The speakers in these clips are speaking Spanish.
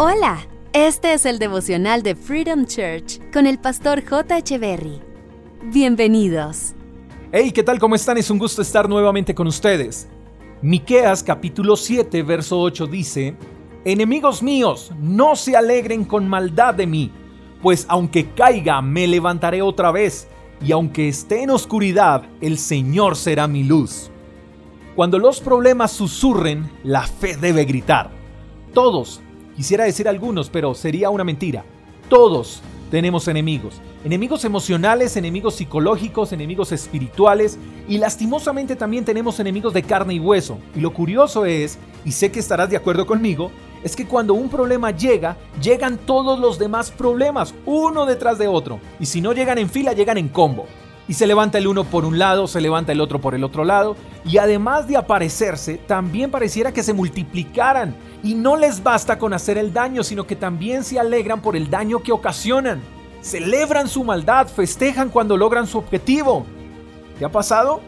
Hola, este es el devocional de Freedom Church con el pastor J. Berry. Bienvenidos. Hey, ¿qué tal? ¿Cómo están? Es un gusto estar nuevamente con ustedes. Miqueas capítulo 7, verso 8 dice: Enemigos míos, no se alegren con maldad de mí, pues aunque caiga, me levantaré otra vez, y aunque esté en oscuridad, el Señor será mi luz. Cuando los problemas susurren, la fe debe gritar. Todos, quisiera decir algunos, pero sería una mentira. Todos tenemos enemigos. Enemigos emocionales, enemigos psicológicos, enemigos espirituales y lastimosamente también tenemos enemigos de carne y hueso. Y lo curioso es, y sé que estarás de acuerdo conmigo, es que cuando un problema llega, llegan todos los demás problemas, uno detrás de otro. Y si no llegan en fila, llegan en combo y se levanta el uno por un lado, se levanta el otro por el otro lado, y además de aparecerse, también pareciera que se multiplicaran, y no les basta con hacer el daño, sino que también se alegran por el daño que ocasionan. Celebran su maldad, festejan cuando logran su objetivo. ¿Qué ha pasado?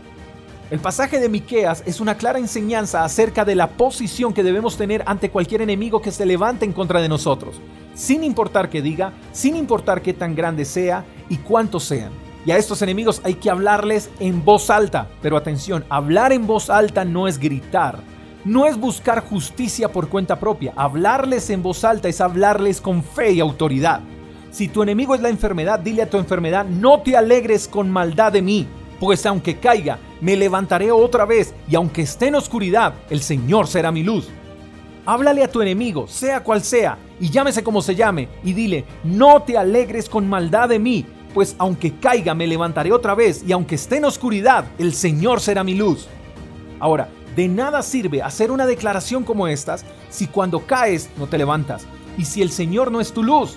El pasaje de Miqueas es una clara enseñanza acerca de la posición que debemos tener ante cualquier enemigo que se levante en contra de nosotros, sin importar qué diga, sin importar qué tan grande sea y cuántos sean. Y a estos enemigos hay que hablarles en voz alta. Pero atención, hablar en voz alta no es gritar. No es buscar justicia por cuenta propia. Hablarles en voz alta es hablarles con fe y autoridad. Si tu enemigo es la enfermedad, dile a tu enfermedad, no te alegres con maldad de mí, pues aunque caiga, me levantaré otra vez, y aunque esté en oscuridad, el Señor será mi luz. Háblale a tu enemigo, sea cual sea, y llámese como se llame, y dile, no te alegres con maldad de mí, pues aunque caiga me levantaré otra vez y aunque esté en oscuridad, el Señor será mi luz. Ahora, de nada sirve hacer una declaración como estas si cuando caes no te levantas y si el Señor no es tu luz.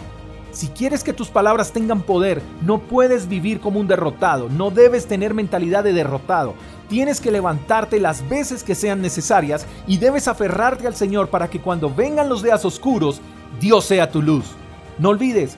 Si quieres que tus palabras tengan poder, no puedes vivir como un derrotado, no debes tener mentalidad de derrotado. Tienes que levantarte las veces que sean necesarias y debes aferrarte al Señor para que cuando vengan los días oscuros, Dios sea tu luz. No olvides,